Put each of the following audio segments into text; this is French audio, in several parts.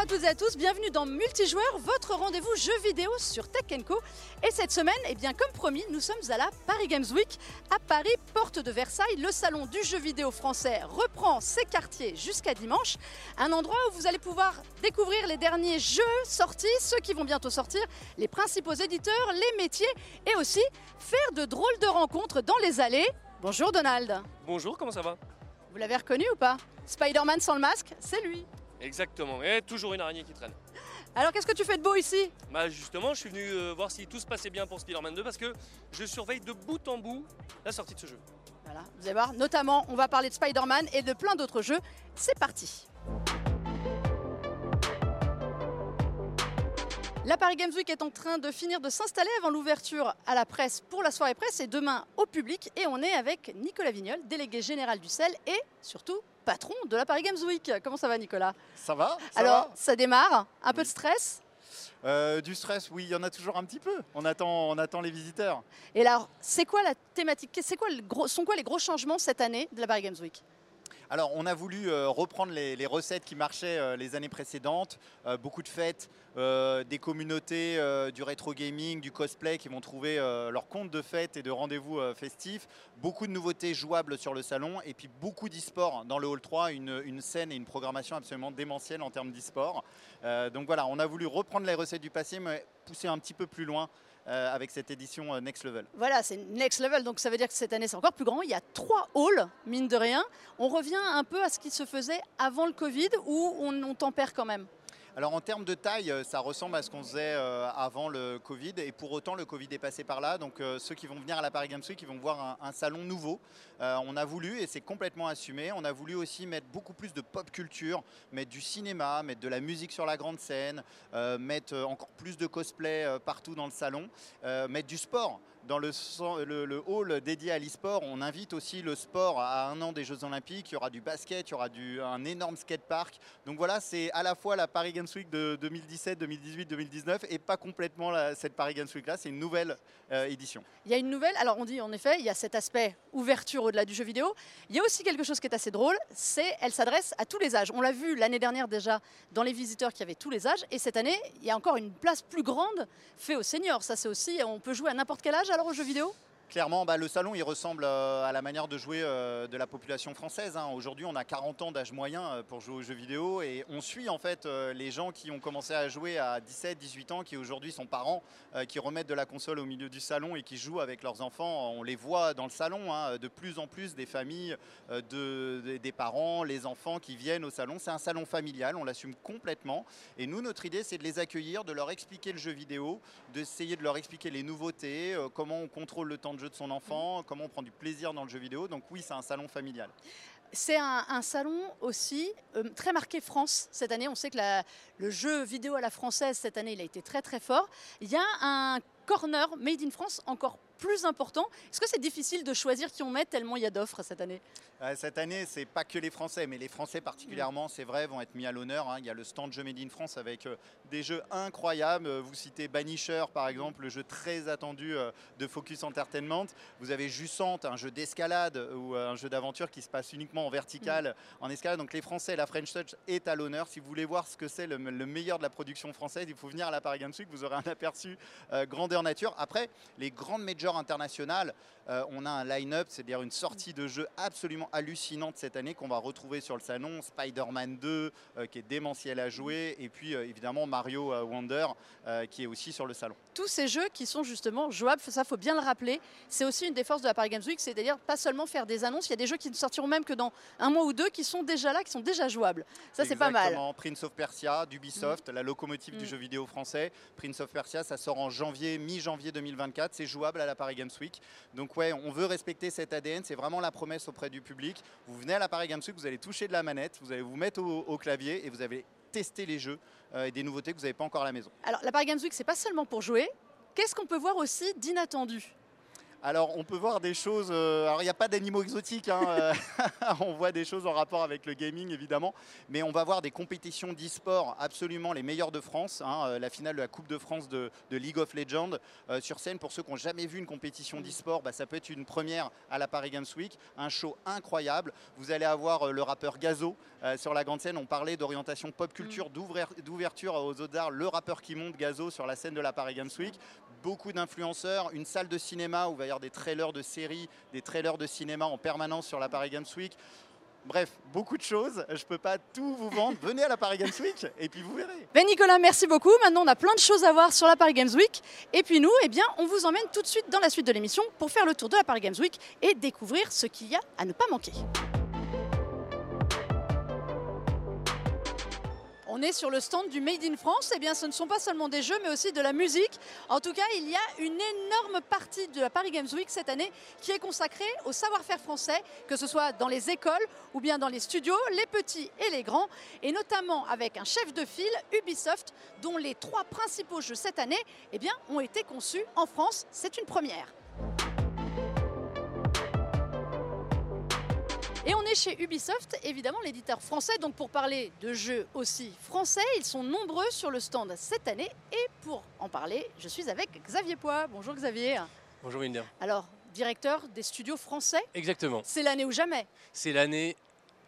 à toutes et à tous, bienvenue dans Multijoueur, votre rendez-vous jeu vidéo sur Tech Co. Et cette semaine, eh bien, comme promis, nous sommes à la Paris Games Week à Paris, porte de Versailles. Le salon du jeu vidéo français reprend ses quartiers jusqu'à dimanche. Un endroit où vous allez pouvoir découvrir les derniers jeux sortis, ceux qui vont bientôt sortir, les principaux éditeurs, les métiers et aussi faire de drôles de rencontres dans les allées. Bonjour Donald. Bonjour, comment ça va? Vous l'avez reconnu ou pas? Spider-Man sans le masque, c'est lui. Exactement, et toujours une araignée qui traîne. Alors qu'est-ce que tu fais de beau ici? Bah justement, je suis venu euh, voir si tout se passait bien pour Spider-Man 2 parce que je surveille de bout en bout la sortie de ce jeu. Voilà, vous allez voir, notamment on va parler de Spider-Man et de plein d'autres jeux. C'est parti La Paris Games Week est en train de finir de s'installer avant l'ouverture à la presse pour la soirée presse et demain au public. Et on est avec Nicolas Vignol, délégué général du CEL et surtout patron de la Paris Games Week. Comment ça va Nicolas? Ça va ça Alors va. ça démarre, un peu de stress? Euh, Du stress, oui, il y en a toujours un petit peu. On attend, on attend les visiteurs. Et alors, c'est quoi la thématique? C'est quoi le gros, sont quoi les gros changements cette année de la Paris Games Week? Alors, on a voulu euh, reprendre les, recettes qui marchaient euh, les années précédentes. Euh, beaucoup de fêtes, des communautés du rétro gaming, du cosplay qui vont trouver leur compte de fêtes et de rendez-vous festifs. Beaucoup de nouveautés jouables sur le salon et puis beaucoup d'e-sport dans le Hall 3, une, une scène et une programmation absolument démentielle en termes d'e-sport. Donc voilà, on a voulu reprendre les recettes du passé, mais pousser un petit peu plus loin euh, avec cette édition euh, Next Level. Voilà, c'est next level, donc ça veut dire que cette année c'est encore plus grand. Il y a trois halls, mine de rien. On revient un peu à ce qui se faisait avant le Covid on, on tempère quand même Alors en termes de taille, euh, ça ressemble à ce qu'on faisait euh, avant le Covid et pour autant le Covid est passé par là. Donc euh, ceux qui vont venir à la Paris Games Week, ils vont voir un, salon nouveau. On a voulu, et c'est complètement assumé, on a voulu aussi mettre beaucoup plus de pop culture, mettre du cinéma, mettre de la musique sur la grande scène, mettre encore plus de cosplay partout dans le salon, mettre du sport. Dans le, le- hall dédié à l'e-sport, on invite aussi le sport à un an des Jeux Olympiques. Il y aura du basket, il y aura un énorme skatepark. Donc voilà, c'est à la fois la Paris Games Week de 2017, 2018, 2019 et pas complètement cette Paris Games Week là, c'est une nouvelle euh, édition. Il y a une nouvelle, alors on dit en effet, il y a cet aspect ouverture au-delà du jeu vidéo. Il y a aussi quelque chose qui est assez drôle, c'est elle s'adresse à tous les âges. On l'a vu l'année dernière déjà dans les visiteurs qui avaient tous les âges, et cette année, il y a encore une place plus grande faite aux seniors. Ça c'est aussi, on peut jouer à n'importe quel âge alors aux jeux vidéo? Clairement, bah, le salon il ressemble euh, à la manière de jouer euh, de la population française. hein. Aujourd'hui, on a 40 ans d'âge moyen euh, pour jouer aux jeux vidéo et on suit en fait les gens qui ont commencé à jouer à 17, 18 ans, qui aujourd'hui sont parents, qui remettent de la console au milieu du salon et qui jouent avec leurs enfants. On les voit dans le salon, hein, de plus en plus des familles, de- de- des parents, les enfants qui viennent au salon. C'est un salon familial, on l'assume complètement. Et nous, notre idée, c'est de les accueillir, de leur expliquer le jeu vidéo, d'essayer de leur expliquer les nouveautés, comment on contrôle le temps de jeu de son enfant, comment on prend du plaisir dans le jeu vidéo. Donc oui, c'est un salon familial. C'est un, salon aussi euh, très marqué France cette année. On sait que le jeu vidéo à la française cette année, il a été très très fort. Il y a un corner made in France encore plus important. Est-ce que c'est difficile de choisir qui on met tellement il y a d'offres cette année? Euh, Cette année, c'est pas que les Français, mais les Français particulièrement, c'est vrai, vont être mis à l'honneur. hein. Il y a le stand Jeux Made in France avec euh, des jeux incroyables. Euh, Vous citez Banisher, par exemple, le jeu très attendu de Focus Entertainment. Vous avez Jussante, un jeu d'escalade ou un jeu d'aventure qui se passe uniquement en vertical, en escalade. Donc les Français, la French Touch est à l'honneur. Si vous voulez voir ce que c'est le, le meilleur de la production française, il faut venir à la Paris Games Week. Vous aurez un aperçu euh, grandeur nature. Après, les grandes majors internationales, euh, on a un line-up, c'est-à-dire une sortie de jeux absolument hallucinante cette année qu'on va retrouver sur le salon. Spider-Man 2, euh, qui est démentiel à jouer, et puis euh, évidemment Mario Wonder, qui est aussi sur le salon. Tous ces jeux qui sont justement jouables, ça faut bien le rappeler, c'est aussi une des forces de la Paris Games Week, c'est-à-dire pas seulement faire des annonces, il y a des jeux qui ne sortiront même que dans un mois ou deux qui sont déjà là, qui sont déjà jouables. Ça c'est pas mal. Prince of Persia, d'Ubisoft, la locomotive Mm. du jeu vidéo français. Prince of Persia, ça sort en janvier, mi-janvier 2024. C'est jouable à la Paris Games Week. Donc ouais, on veut respecter cet ADN. C'est vraiment la promesse auprès du public. Vous venez à la Paris Games Week, vous allez toucher de la manette, vous allez vous mettre au, clavier et vous allez tester les jeux euh, et des nouveautés que vous n'avez pas encore à la maison. Alors la Paris Games Week, c'est pas seulement pour jouer. Qu'est-ce qu'on peut voir aussi d'inattendu? Alors, on peut voir des choses. euh, alors, il n'y a pas d'animaux exotiques. hein, euh, on voit des choses en rapport avec le gaming, évidemment. Mais on va voir des compétitions d'e-sport absolument les meilleures de France. hein, euh, la finale de la Coupe de France de, de League of Legends. euh, sur scène, pour ceux qui n'ont jamais vu une compétition d'e-sport, bah, ça peut être une première à la Paris Games Week. Un show incroyable. Vous allez avoir euh, le rappeur Gazo sur la grande scène. On parlait d'orientation pop culture, d'ouvrir- d'ouverture aux autres arts. Le rappeur qui monte Gazo sur la scène de la Paris Games Week beaucoup d'influenceurs, une salle de cinéma où il va y avoir des trailers de séries, des trailers de cinéma en permanence sur la Paris Games Week. Bref, beaucoup de choses. Je ne peux pas tout vous vendre. Venez à la Paris Games Week et puis vous verrez. Ben Nicolas, merci beaucoup. Maintenant, on a plein de choses à voir sur la Paris Games Week. Et puis nous, eh bien, on vous emmène tout de suite dans la suite de l'émission pour faire le tour de la Paris Games Week et découvrir ce qu'il y a à ne pas manquer. On est sur le stand du Made in France. Eh bien, ce ne sont pas seulement des jeux, mais aussi de la musique. En tout cas, il y a une énorme partie de la Paris Games Week cette année qui est consacrée au savoir-faire français, que ce soit dans les écoles ou bien dans les studios, les petits et les grands, et notamment avec un chef de file, Ubisoft, dont les trois principaux jeux cette année eh bien, ont été conçus en France. C'est une première. Et on est chez Ubisoft, évidemment l'éditeur français, donc pour parler de jeux aussi français, ils sont nombreux sur le stand cette année. Et pour en parler, je suis avec Xavier Poix. Bonjour Xavier. Bonjour Winder. Alors, directeur des studios français, Exactement. c'est l'année ou jamais. C'est l'année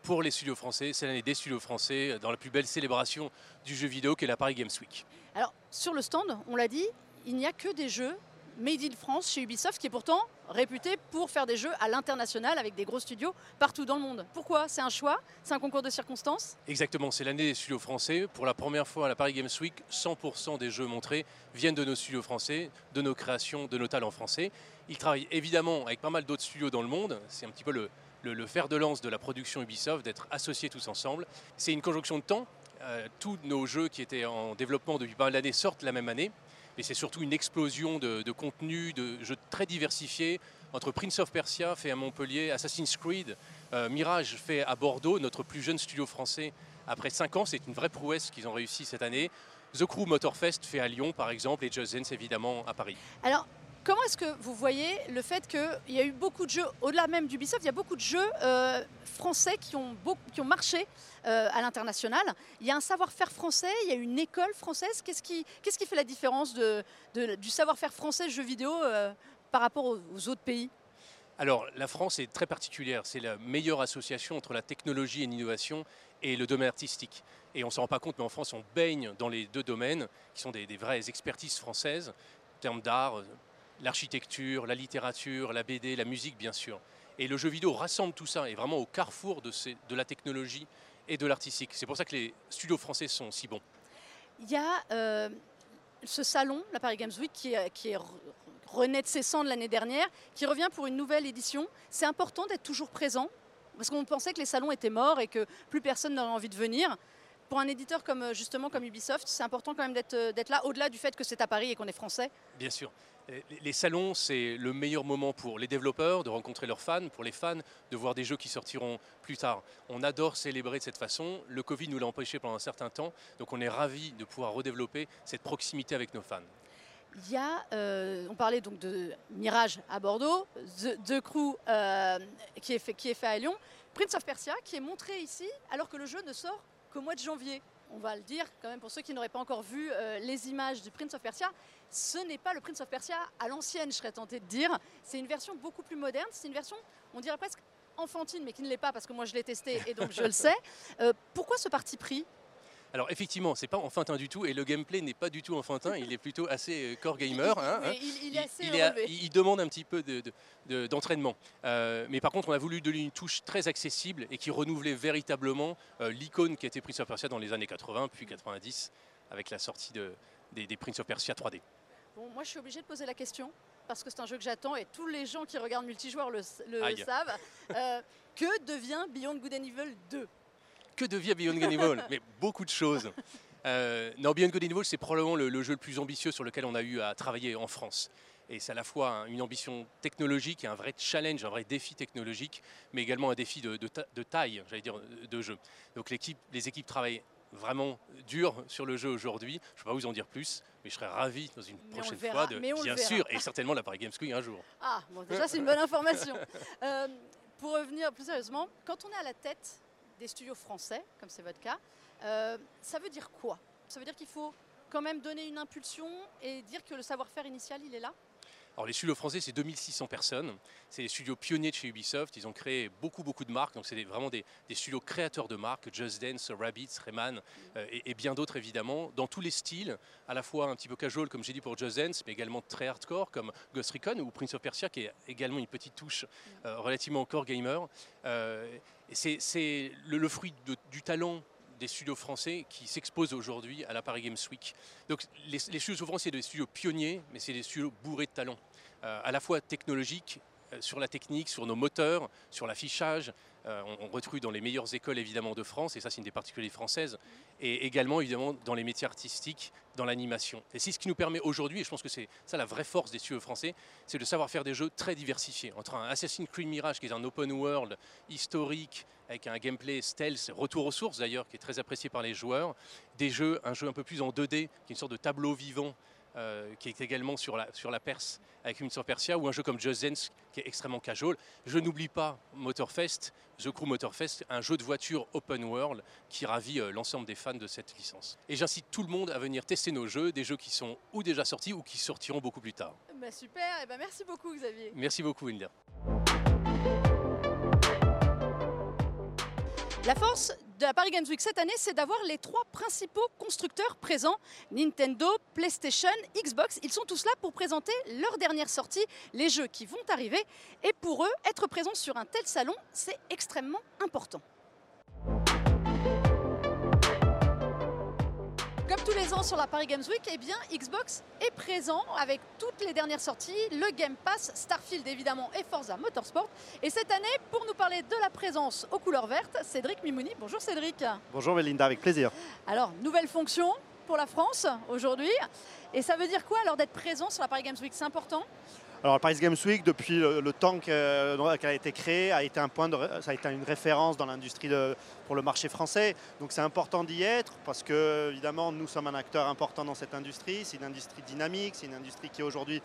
pour les studios français, c'est l'année des studios français dans la plus belle célébration du jeu vidéo qu'est la Paris Games Week. Alors, sur le stand, on l'a dit, il n'y a que des jeux made in France chez Ubisoft, qui est pourtant réputé pour faire des jeux à l'international avec des gros studios partout dans le monde. Pourquoi? C'est un choix? C'est un concours de circonstances? Exactement, c'est l'année des studios français. Pour la première fois à la Paris Games Week, 100% des jeux montrés viennent de nos studios français, de nos créations, de nos talents français. Ils travaillent évidemment avec pas mal d'autres studios dans le monde. C'est un petit peu le, fer de lance de la production Ubisoft, d'être associés tous ensemble. C'est une conjonction de temps. Euh, tous nos jeux qui étaient en développement depuis pas mal d'années sortent la même année. Mais c'est surtout une explosion de, contenu, de jeux très diversifiés, entre Prince of Persia fait à Montpellier, Assassin's Creed, euh, Mirage fait à Bordeaux, notre plus jeune studio français après 5 ans. C'est une vraie prouesse qu'ils ont réussi cette année. The Crew Motorfest fait à Lyon, par exemple, et Just Dance, évidemment, à Paris. Alors, comment est-ce que vous voyez le fait qu'il y a eu beaucoup de jeux, au-delà même d'Ubisoft, il y a beaucoup de jeux euh, français qui ont, marché euh, à l'international. Il y a un savoir-faire français, il y a une école française. Qu'est-ce qui, fait la différence du savoir-faire français jeux vidéo euh, par rapport aux, autres pays? Alors, la France est très particulière. C'est la meilleure association entre la technologie et l'innovation et le domaine artistique. Et on ne s'en rend pas compte, mais en France, on baigne dans les deux domaines, qui sont des, vraies expertises françaises, en termes d'art, l'architecture, la littérature, la BD, la musique, bien sûr. Et le jeu vidéo rassemble tout ça, et vraiment au carrefour de, ces- de la technologie et de l'artistique. C'est pour ça que les studios français sont si bons. Il y a euh, ce salon, la Paris Games Week, qui, est- qui est re- renaît de ses cendres l'année dernière, qui revient pour une nouvelle édition. C'est important d'être toujours présent, parce qu'on pensait que les salons étaient morts et que plus personne n'aurait envie de venir. Pour un éditeur comme euh, justement comme Ubisoft, c'est important quand même euh, d'être là, au-delà du fait que c'est à Paris et qu'on est français. Bien sûr. Les les salons, c'est le meilleur moment pour les développeurs de rencontrer leurs fans, pour les fans de voir des jeux qui sortiront plus tard. On adore célébrer de cette façon. Le Covid nous l'a empêché pendant un certain temps, donc on est ravis de pouvoir redévelopper cette proximité avec nos fans. Il y a, euh, on parlait donc de Mirage à Bordeaux, The, Crew euh, qui, est fait, qui est fait à Lyon, Prince of Persia qui est montré ici alors que le jeu ne sort qu'au mois de janvier. On va le dire quand même pour ceux qui n'auraient pas encore vu euh, les images du Prince of Persia, ce n'est pas le Prince of Persia à l'ancienne, je serais tentée de dire. C'est une version beaucoup plus moderne, c'est une version, on dirait presque enfantine, mais qui ne l'est pas parce que moi je l'ai testé et donc je le sais. Euh, pourquoi ce parti pris? Alors effectivement, c'est pas enfantin du tout et le gameplay n'est pas du tout enfantin, il est plutôt assez euh, core gamer. hein, hein. Il, il est assez il, est à- relevé. il demande un petit peu de- de- de- d'entraînement. Euh, mais par contre, on a voulu donner une touche très accessible et qui renouvelait véritablement euh, l'icône qui a été Prince of Persia dans les années 80 puis 90 avec la sortie de- des, des Prince of Persia 3D. Bon, moi, je suis obligée de poser la question parce que c'est un jeu que j'attends et tous les gens qui regardent multijoueur le, savent. Euh, que devient Beyond Good and Evil 2 Que devient Beyond Good and Evil? Mais beaucoup de choses. Euh, non, Beyond Good and Evil, c'est probablement le, le jeu le plus ambitieux sur lequel on a eu à travailler en France. Et c'est à la fois un- une ambition technologique, et un vrai challenge, un vrai défi technologique, mais également un défi de, de ta- de taille, j'allais dire, de jeu. Donc l'équipe, les équipes travaillent vraiment dur sur le jeu aujourd'hui. Je ne vais pas vous en dire plus, mais je serais ravi dans une prochaine fois de, bien sûr, et certainement la Paris Games Week un jour. Ah, bon, déjà c'est une bonne information. Euh, pour revenir plus sérieusement, quand on est à la tête des studios français, comme c'est votre cas, euh, ça veut dire quoi? Ça veut dire qu'il faut quand même donner une impulsion et dire que le savoir-faire initial, il est là? Alors les studios français, c'est 2600 personnes. C'est les studios pionniers de chez Ubisoft. Ils ont créé beaucoup, beaucoup de marques. Donc c'est vraiment des, studios créateurs de marques, Just Dance, Rabbits, Rayman euh, et, bien d'autres évidemment, dans tous les styles, à la fois un petit peu casual comme j'ai dit pour Just Dance, mais également très hardcore comme Ghost Recon ou Prince of Persia qui est également une petite touche euh, relativement encore gamer. Euh, c'est le, fruit du talent des studios français qui s'exposent aujourd'hui à la Paris Games Week. Donc les, studios français, c'est des studios pionniers, mais c'est des studios bourrés de talent, euh, à la fois technologiques, euh, sur la technique, sur nos moteurs, sur l'affichage. Euh, on, retrouve dans les meilleures écoles évidemment de France, et ça c'est une des particularités françaises, et également évidemment dans les métiers artistiques, dans l'animation. Et c'est ce qui nous permet aujourd'hui, et je pense que c'est ça la vraie force des studios français, c'est de savoir faire des jeux très diversifiés. Entre un Assassin's Creed Mirage qui est un open world historique, avec un gameplay stealth, retour aux sources d'ailleurs, qui est très apprécié par les joueurs, des jeux, un jeu un peu plus en 2D, qui est une sorte de tableau vivant euh, qui est également sur la, sur la Perse avec une of Persia, ou un jeu comme Just Dance qui est extrêmement casual. Je n'oublie pas Motorfest, The Crew Motorfest, un jeu de voiture open world qui ravit euh, l'ensemble des fans de cette licence. Et j'incite tout le monde à venir tester nos jeux, des jeux qui sont ou déjà sortis ou qui sortiront beaucoup plus tard. Bah super, et bah merci beaucoup Xavier. Merci beaucoup India. La force de la Paris Games Week cette année, c'est d'avoir les trois principaux constructeurs présents Nintendo, PlayStation, Xbox. Ils sont tous là pour présenter leur dernière sortie, les jeux qui vont arriver. Et pour eux, être présent sur un tel salon, c'est extrêmement important. Comme tous les ans sur la Paris Games Week, eh bien, Xbox est présent avec toutes les dernières sorties, le Game Pass, Starfield évidemment et Forza Motorsport. Et cette année, pour nous parler de la présence aux couleurs vertes, Cédric Mimouni. Bonjour Cédric. Bonjour Melinda, avec plaisir. Alors, nouvelle fonction pour la France aujourd'hui. Et ça veut dire quoi alors d'être présent sur la Paris Games Week? C'est important? Alors, le Paris Games Week, depuis le, temps qu'elle a été créé, a été un point de, ça a été une référence dans l'industrie pour le marché français. Donc, c'est important d'y être parce que, évidemment, nous sommes un acteur important dans cette industrie. C'est une industrie dynamique, c'est une industrie qui aujourd'hui,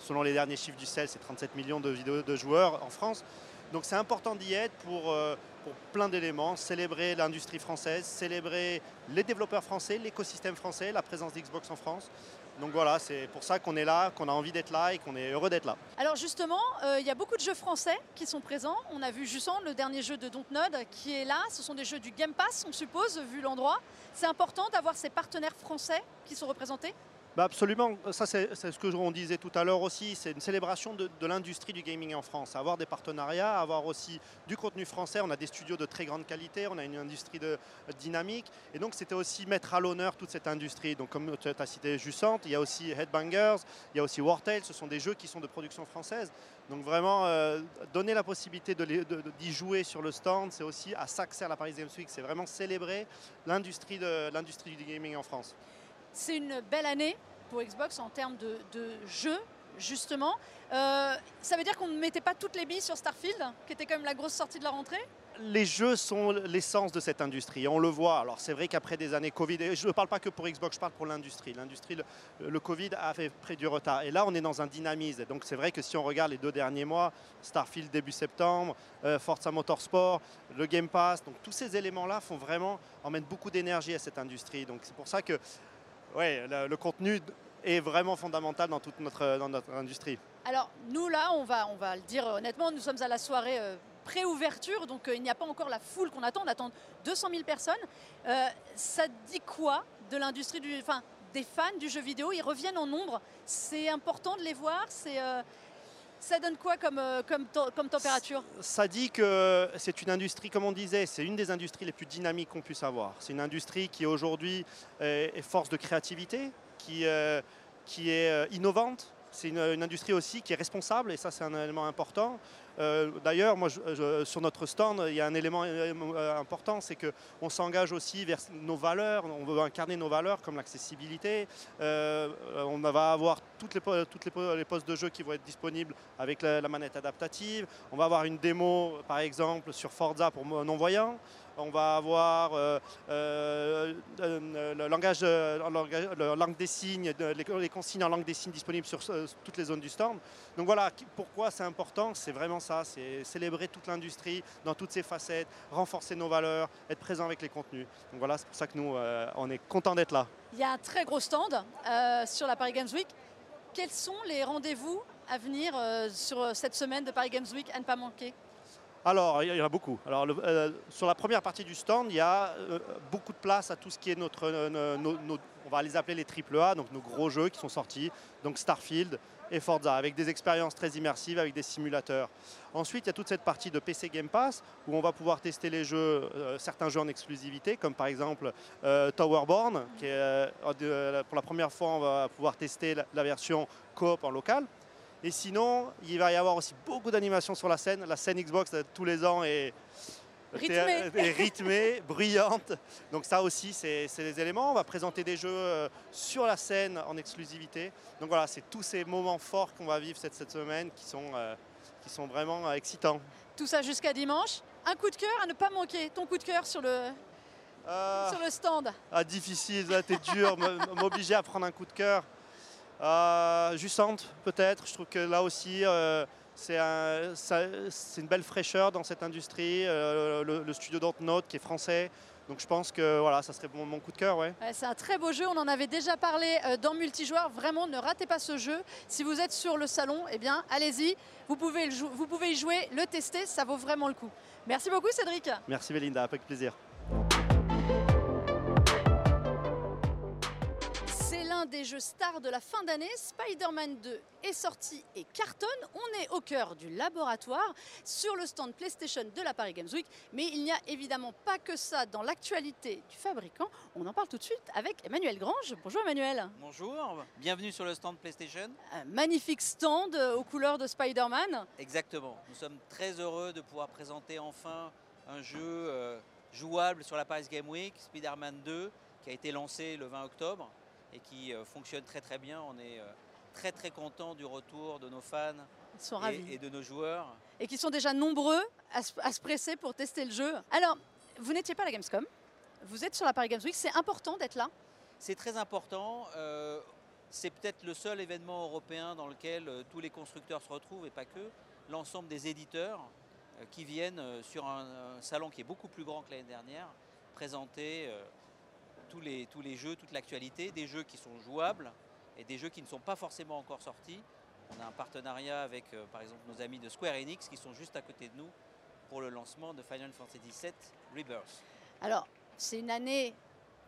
selon les derniers chiffres du CEL, c'est 37 millions de joueurs en France. Donc, c'est important d'y être pour, euh, pour plein d'éléments, célébrer l'industrie française, célébrer les développeurs français, l'écosystème français, la présence d'Xbox en France. Donc voilà, c'est pour ça qu'on est là, qu'on a envie d'être là et qu'on est heureux d'être là. Alors justement, euh, il y a beaucoup de jeux français qui sont présents. On a vu Jussan, le dernier jeu de Dontnod, qui est là. Ce sont des jeux du Game Pass, on suppose, vu l'endroit. C'est important d'avoir ces partenaires français qui sont représentés bah, absolument, ça c'est ce que on disait tout à l'heure aussi, c'est une célébration de, l'industrie du gaming en France, avoir des partenariats, avoir aussi du contenu français, on a des studios de très grande qualité, on a une industrie de, dynamique, et donc c'était aussi mettre à l'honneur toute cette industrie. Donc comme tu as cité Jussante, il y a aussi Headbangers, il y a aussi Wartail, ce sont des jeux qui sont de production française. Donc vraiment, euh, donner la possibilité d'y jouer sur le stand, c'est aussi à ça que la Paris Games Week, c'est vraiment célébrer l'industrie du gaming en France. C'est une belle année pour Xbox en termes de, jeux, justement. Euh, ça veut dire qu'on ne mettait pas toutes les billes sur Starfield, qui était quand même la grosse sortie de la rentrée? Les jeux sont l'essence de cette industrie. On le voit. Alors c'est vrai qu'après des années Covid, et je ne parle pas que pour Xbox, je parle pour l'industrie. L'industrie, le, Covid a fait près du retard. Et là, on est dans un dynamisme. Donc c'est vrai que si on regarde les deux derniers mois, Starfield début septembre, euh, Forza Motorsport, le Game Pass, donc tous ces éléments-là font vraiment emmènent beaucoup d'énergie à cette industrie. Donc c'est pour ça que ouais, le, contenu est vraiment fondamental dans toute notre, notre industrie. Alors nous là, on va, le dire honnêtement, nous sommes à la soirée euh, pré-ouverture, donc euh, il n'y a pas encore la foule qu'on attend, on attend 200 000 personnes. Euh, ça dit quoi de l'industrie du, enfin, des fans du jeu vidéo? Ils reviennent en nombre, c'est important de les voir, ça donne quoi comme, euh, température? Ça dit que c'est une industrie, comme on disait, c'est une des industries les plus dynamiques qu'on puisse avoir. C'est une industrie qui aujourd'hui est force de créativité, qui, euh, est euh, innovante. C'est une, industrie aussi qui est responsable, et ça c'est un élément important. D'ailleurs, moi, sur notre stand, il y a un élément important, c'est qu'on s'engage aussi vers nos valeurs, on veut incarner nos valeurs comme l'accessibilité. on va avoir toutes les, postes de jeu qui vont être disponibles avec la, manette adaptative. On va avoir une démo, par exemple, sur Forza pour non-voyants. On va avoir euh, euh, le langage, langue des signes, les, consignes en langue des signes disponibles sur toutes les zones du stand. Donc voilà, pourquoi c'est important C'est vraiment ça, c'est célébrer toute l'industrie dans toutes ses facettes, renforcer nos valeurs, être présent avec les contenus. Donc voilà, c'est pour ça que nous, on est content d'être là. Il y a un très gros stand sur la Paris Games Week. Quels sont les rendez-vous à venir euh, sur cette semaine de Paris Games Week à ne pas manquer? Alors, il y en a beaucoup. Alors, euh, sur la première partie du stand, il y a euh, beaucoup de place à tout ce qui est notre, on va les appeler les AAA, donc nos gros jeux qui sont sortis, donc Starfield et Forza, avec des expériences très immersives, avec des simulateurs. Ensuite, il y a toute cette partie de PC Game Pass, où on va pouvoir tester les jeux, certains jeux en exclusivité, comme par exemple Towerborn, qui est, pour la première fois, on va pouvoir tester la version coop en local. Et sinon, il va y avoir aussi beaucoup d'animations sur la scène. La scène Xbox tous les ans est rythmée, bruyante. Donc ça aussi, c'est des éléments. On va présenter des jeux euh, sur la scène en exclusivité. Donc voilà, c'est tous ces moments forts qu'on va vivre cette, cette semaine qui sont, euh, qui sont vraiment euh, excitants. Tout ça jusqu'à dimanche. Un coup de cœur à ne pas manquer. Ton coup de cœur sur le, sur le stand ah, Difficile, t'es dur, m'obliger à prendre un coup de cœur. Euh, Jussante, peut-être. Je trouve que là aussi, euh, c'est une belle fraîcheur dans cette industrie. Euh, le, studio Dontnod qui est français. Donc je pense que voilà, ça serait mon, coup de cœur. Ouais. c'est un très beau jeu, on en avait déjà parlé dans Multijoueur. Vraiment, ne ratez pas ce jeu. Si vous êtes sur le salon, eh bien, allez-y. Vous pouvez, vous pouvez y jouer, le tester, ça vaut vraiment le coup. Merci beaucoup Cédric. Merci Belinda, avec plaisir. Des jeux stars de la fin d'année, Spider-Man 2 est sorti et cartonne. On est au cœur du laboratoire sur le stand PlayStation de la Paris Games Week. Mais il n'y a évidemment pas que ça dans l'actualité du fabricant. On en parle tout de suite avec Emmanuel Grange. Bonjour Emmanuel. Bonjour, bienvenue sur le stand PlayStation. Un magnifique stand euh, aux couleurs de Spider-Man. Exactement. Nous sommes très heureux de pouvoir présenter enfin un jeu euh, jouable sur la Paris Game Week, Spider-Man 2, qui a été lancé le 20 octobre et qui euh, fonctionne très très bien. On est euh, très très content du retour de nos fans et, de nos joueurs. Et qui sont déjà nombreux à se, presser pour tester le jeu. Alors, vous n'étiez pas à la Gamescom, vous êtes sur la Paris Games Week, c'est important d'être là C'est très important. Euh, c'est peut-être le seul événement européen dans lequel tous les constructeurs se retrouvent et pas que. L'ensemble des éditeurs qui viennent sur un, salon qui est beaucoup plus grand que l'année dernière présenter tous les, tous les jeux, toute l'actualité, des jeux qui sont jouables et des jeux qui ne sont pas forcément encore sortis. On a un partenariat avec euh, par exemple nos amis de Square Enix qui sont juste à côté de nous pour le lancement de Final Fantasy VII Rebirth. Alors, c'est une année,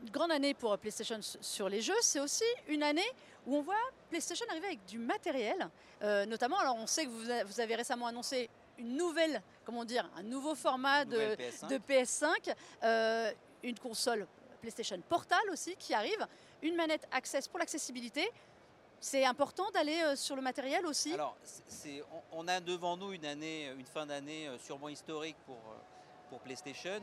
une grande année pour PlayStation sur les jeux. C'est aussi une année où on voit PlayStation arriver avec du matériel, euh, notamment. Alors, on sait que vous, vous, avez récemment annoncé une nouvelle, comment dire, un nouveau format de PS5, de PS5 euh, une console PlayStation Portal aussi qui arrive, une manette Access pour l'accessibilité. C'est important d'aller euh, sur le matériel aussi Alors, on, a devant nous une, année, une fin d'année euh, sûrement historique pour, euh, pour PlayStation.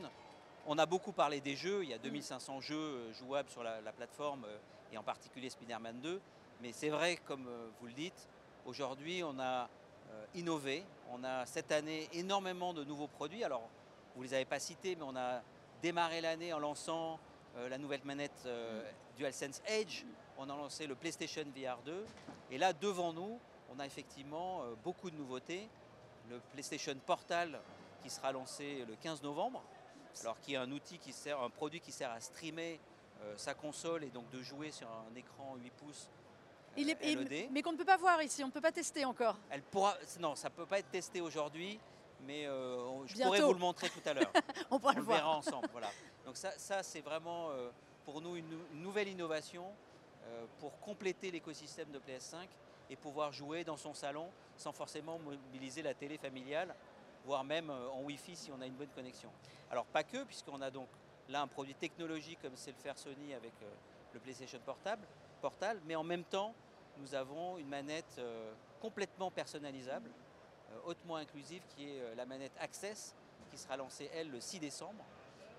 On a beaucoup parlé des jeux, il y a 2500 mm. jeux jouables sur la, plateforme et en particulier Spider-Man 2. Mais c'est vrai, comme vous le dites, aujourd'hui on a innové. On a cette année énormément de nouveaux produits. Alors, vous ne les avez pas cités, mais on a démarré l'année en lançant euh, la nouvelle manette euh, DualSense Edge, on a lancé le PlayStation VR 2. Et là, devant nous, on a effectivement euh, beaucoup de nouveautés. Le PlayStation Portal qui sera lancé le 15 novembre, alors qui est un outil qui sert, un produit qui sert à streamer sa console et donc de jouer sur un écran 8 pouces il est, LED. mais qu'on ne peut pas voir ici, on ne peut pas tester encore. Elle pourra, non, ça ne peut pas être testé aujourd'hui, mais je pourrais vous le montrer tout à l'heure. on pourra le, le verra ensemble. Voilà. Donc ça, c'est vraiment euh, pour nous une, nouvelle innovation euh, pour compléter l'écosystème de PS5 et pouvoir jouer dans son salon sans forcément mobiliser la télé familiale, voire même euh, en Wi-Fi si on a une bonne connexion. Alors pas que, puisqu'on a donc là un produit technologique comme c'est le faire Sony avec le PlayStation Portable, Portal, mais en même temps, nous avons une manette complètement personnalisable, hautement inclusive, qui est la manette Access, qui sera lancée, elle, le 6 décembre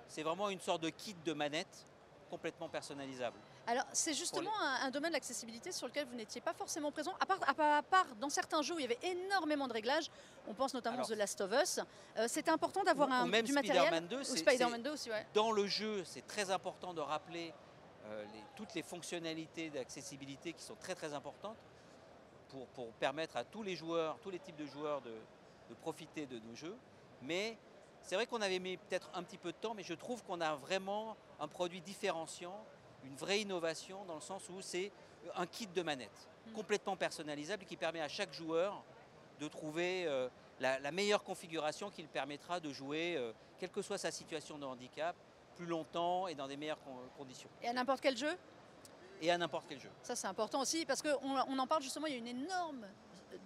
c'est vraiment une sorte de kit de manette complètement personnalisable. Alors, c'est justement un, un domaine de l'accessibilité sur lequel vous n'étiez pas forcément présent, à part, à à dans certains jeux où il y avait énormément de réglages, on pense notamment Alors, The Last of Us, euh, c'était important d'avoir un, même du matériel. Spider-Man 2, Ou c'est- Spider-Man 2 aussi, ouais. Dans le jeu, c'est très important de rappeler euh, les- toutes les fonctionnalités d'accessibilité qui sont très très importantes pour, pour permettre à tous les joueurs, tous les types de joueurs de, de profiter de nos jeux. Mais c'est vrai qu'on avait mis peut-être un petit peu de temps, mais je trouve qu'on a vraiment un produit différenciant, une vraie innovation dans le sens où c'est un kit de manette Mm. complètement personnalisable qui permet à chaque joueur de trouver euh, la, la meilleure configuration qui le permettra de jouer, euh, quelle que soit sa situation de handicap, plus longtemps et dans des meilleures con- conditions. Et à n'importe quel jeu? Et à n'importe quel jeu. Ça, c'est important aussi parce qu'on on en parle justement, il y a une énorme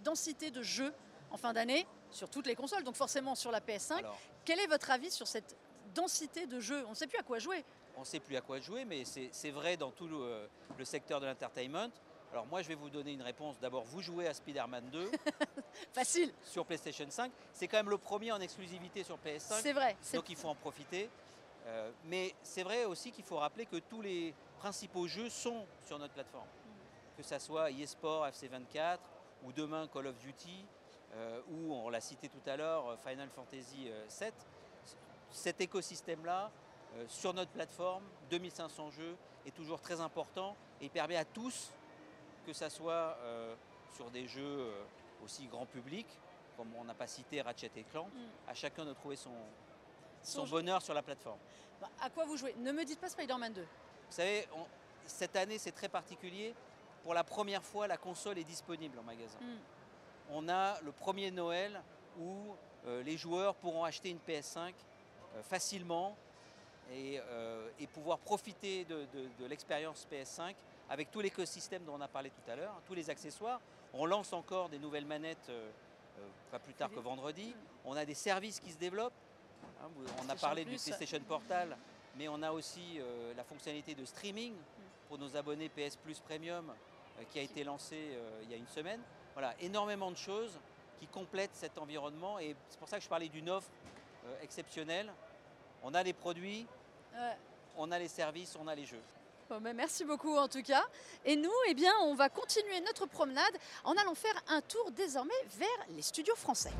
densité de jeux en fin d'année sur toutes les consoles, donc forcément sur la PS5. Alors, Quel est votre avis sur cette densité de jeux? On ne sait plus à quoi jouer. on ne sait plus à quoi jouer, mais c'est vrai dans tout le, le secteur de l'entertainment. Alors moi, je vais vous donner une réponse. D'abord, vous jouez à Spider-Man 2 Facile, sur PlayStation 5. C'est quand même le premier en exclusivité sur PS5. c'est vrai. Donc il faut en profiter. Euh, mais c'est vrai aussi qu'il faut rappeler que tous les principaux jeux sont sur notre plateforme. Que ça soit eSport, FC24 ou demain Call of Duty euh, ou on l'a cité tout à l'heure euh, Final Fantasy euh, 7. Cet écosystème-là euh, sur notre plateforme, 2500 jeux, est toujours très important et permet à tous, que ça soit euh, sur des jeux euh, aussi grand public, comme on n'a pas cité Ratchet et Clank, Mm. à chacun de trouver son, son Son- bonheur sur la plateforme. Bah, À quoi vous jouez? Ne me dites pas Spider-Man 2. Vous savez, on- cette année c'est très particulier. Pour la première fois, la console est disponible en magasin. Mm. On a le premier Noël où euh, les joueurs pourront acheter une PS5 euh, facilement et, euh, et pouvoir profiter de, de- de l'expérience PS5 avec tout l'écosystème dont on a parlé tout à l'heure, tous les accessoires. On lance encore des nouvelles manettes pas plus tard que vendredi. On a des services qui se développent. Hein, on a parlé du. PlayStation Portal, mais on a aussi euh, la fonctionnalité de streaming pour nos abonnés PS Plus Premium euh, qui a été lancé euh, il y a une semaine. Voilà, énormément de choses qui complètent cet environnement et c'est pour ça que je parlais d'une offre exceptionnelle. On a les produits, Ouais. on a les services, on a les jeux. Bon, ben, merci beaucoup en tout cas. Et nous, eh bien, on va continuer notre promenade en allant faire un tour désormais vers les studios français.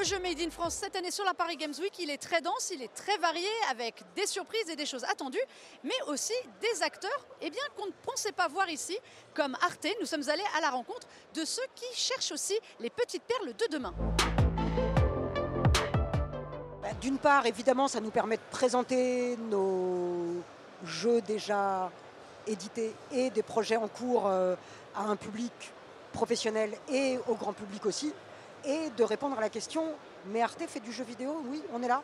Le jeu Made in France cette année sur la Paris Games Week, il est très dense, il est très varié avec des surprises et des choses attendues, mais aussi des acteurs eh qu'on ne pensait pas voir ici, comme Arte. Nous sommes allés à la rencontre de ceux qui cherchent aussi les petites perles de demain. Bah, D'une part, évidemment, ça nous permet de présenter nos jeux déjà édités et des projets en cours euh, à un public professionnel et au grand public aussi, et de répondre à la question, mais Arte fait du jeu vidéo Oui, on est là.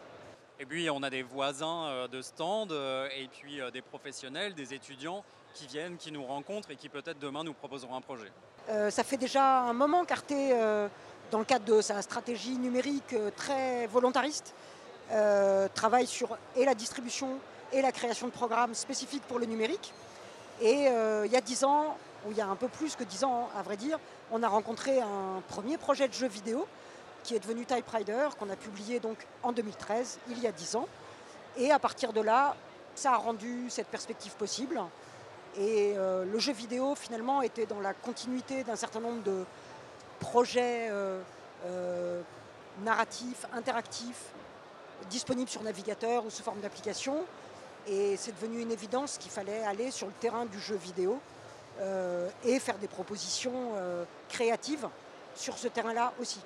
Et puis on a des voisins euh, de stand euh, et puis euh, des professionnels, des étudiants qui viennent, qui nous rencontrent et qui peut-être demain nous proposeront un projet. Euh, ça fait déjà un moment qu'Arte, euh, dans le cadre de sa stratégie numérique euh, très volontariste, travaille sur et la distribution et la création de programmes spécifiques pour le numérique. Et il y a 10 ans, ou il y a un peu plus que 10 ans à vrai dire, on a rencontré un premier projet de jeu vidéo qui est devenu Type Rider, qu'on a publié donc en 2013, il y a 10 ans. Et à partir de là, ça a rendu cette perspective possible. Et euh, le jeu vidéo, finalement, était dans la continuité d'un certain nombre de projets euh, euh, narratifs, interactifs, disponibles sur navigateur ou sous forme d'application. Et c'est devenu une évidence qu'il fallait aller sur le terrain du jeu vidéo et faire des propositions euh, créatives sur ce terrain-là aussi.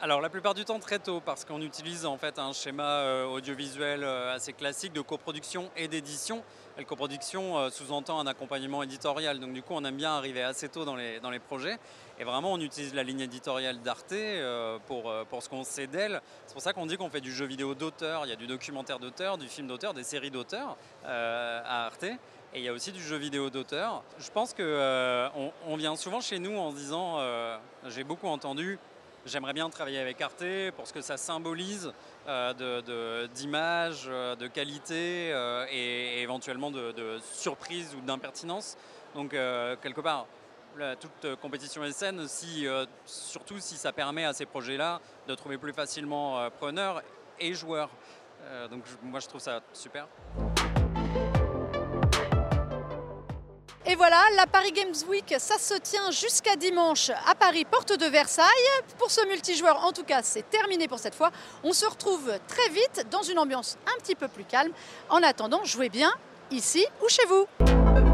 Alors la plupart du temps très tôt parce qu'on utilise en fait un schéma euh, audiovisuel euh, assez classique de coproduction et d'édition. La coproduction euh, sous-entend un accompagnement éditorial. Donc du coup on aime bien arriver assez tôt dans les, dans les projets. Et vraiment on utilise la ligne éditoriale d'Arte euh, pour, euh, pour ce qu'on sait d'elle. C'est pour ça qu'on dit qu'on fait du jeu vidéo d'auteur. Il y a du documentaire d'auteur, du film d'auteur, des séries d'auteur euh, à Arte. Et il y a aussi du jeu vidéo d'auteur. Je pense qu'on on vient souvent chez nous en se disant, euh, j'ai beaucoup entendu, J'aimerais bien travailler avec Arte pour ce que ça symbolise euh, de- de- euh, qualité euh, et, éventuellement de, surprise ou d'impertinence. Donc euh, quelque part, toute euh, compétition est saine, si, euh, surtout si ça permet à ces projets-là de trouver plus facilement euh, preneurs et joueurs. Euh, donc moi je trouve ça super. Et voilà, la Paris Games Week, ça se tient jusqu'à dimanche à Paris, porte de Versailles. Pour ce multijoueur, en tout cas, c'est terminé pour cette fois. On se retrouve très vite dans une ambiance un petit peu plus calme. En attendant, jouez bien ici ou chez vous.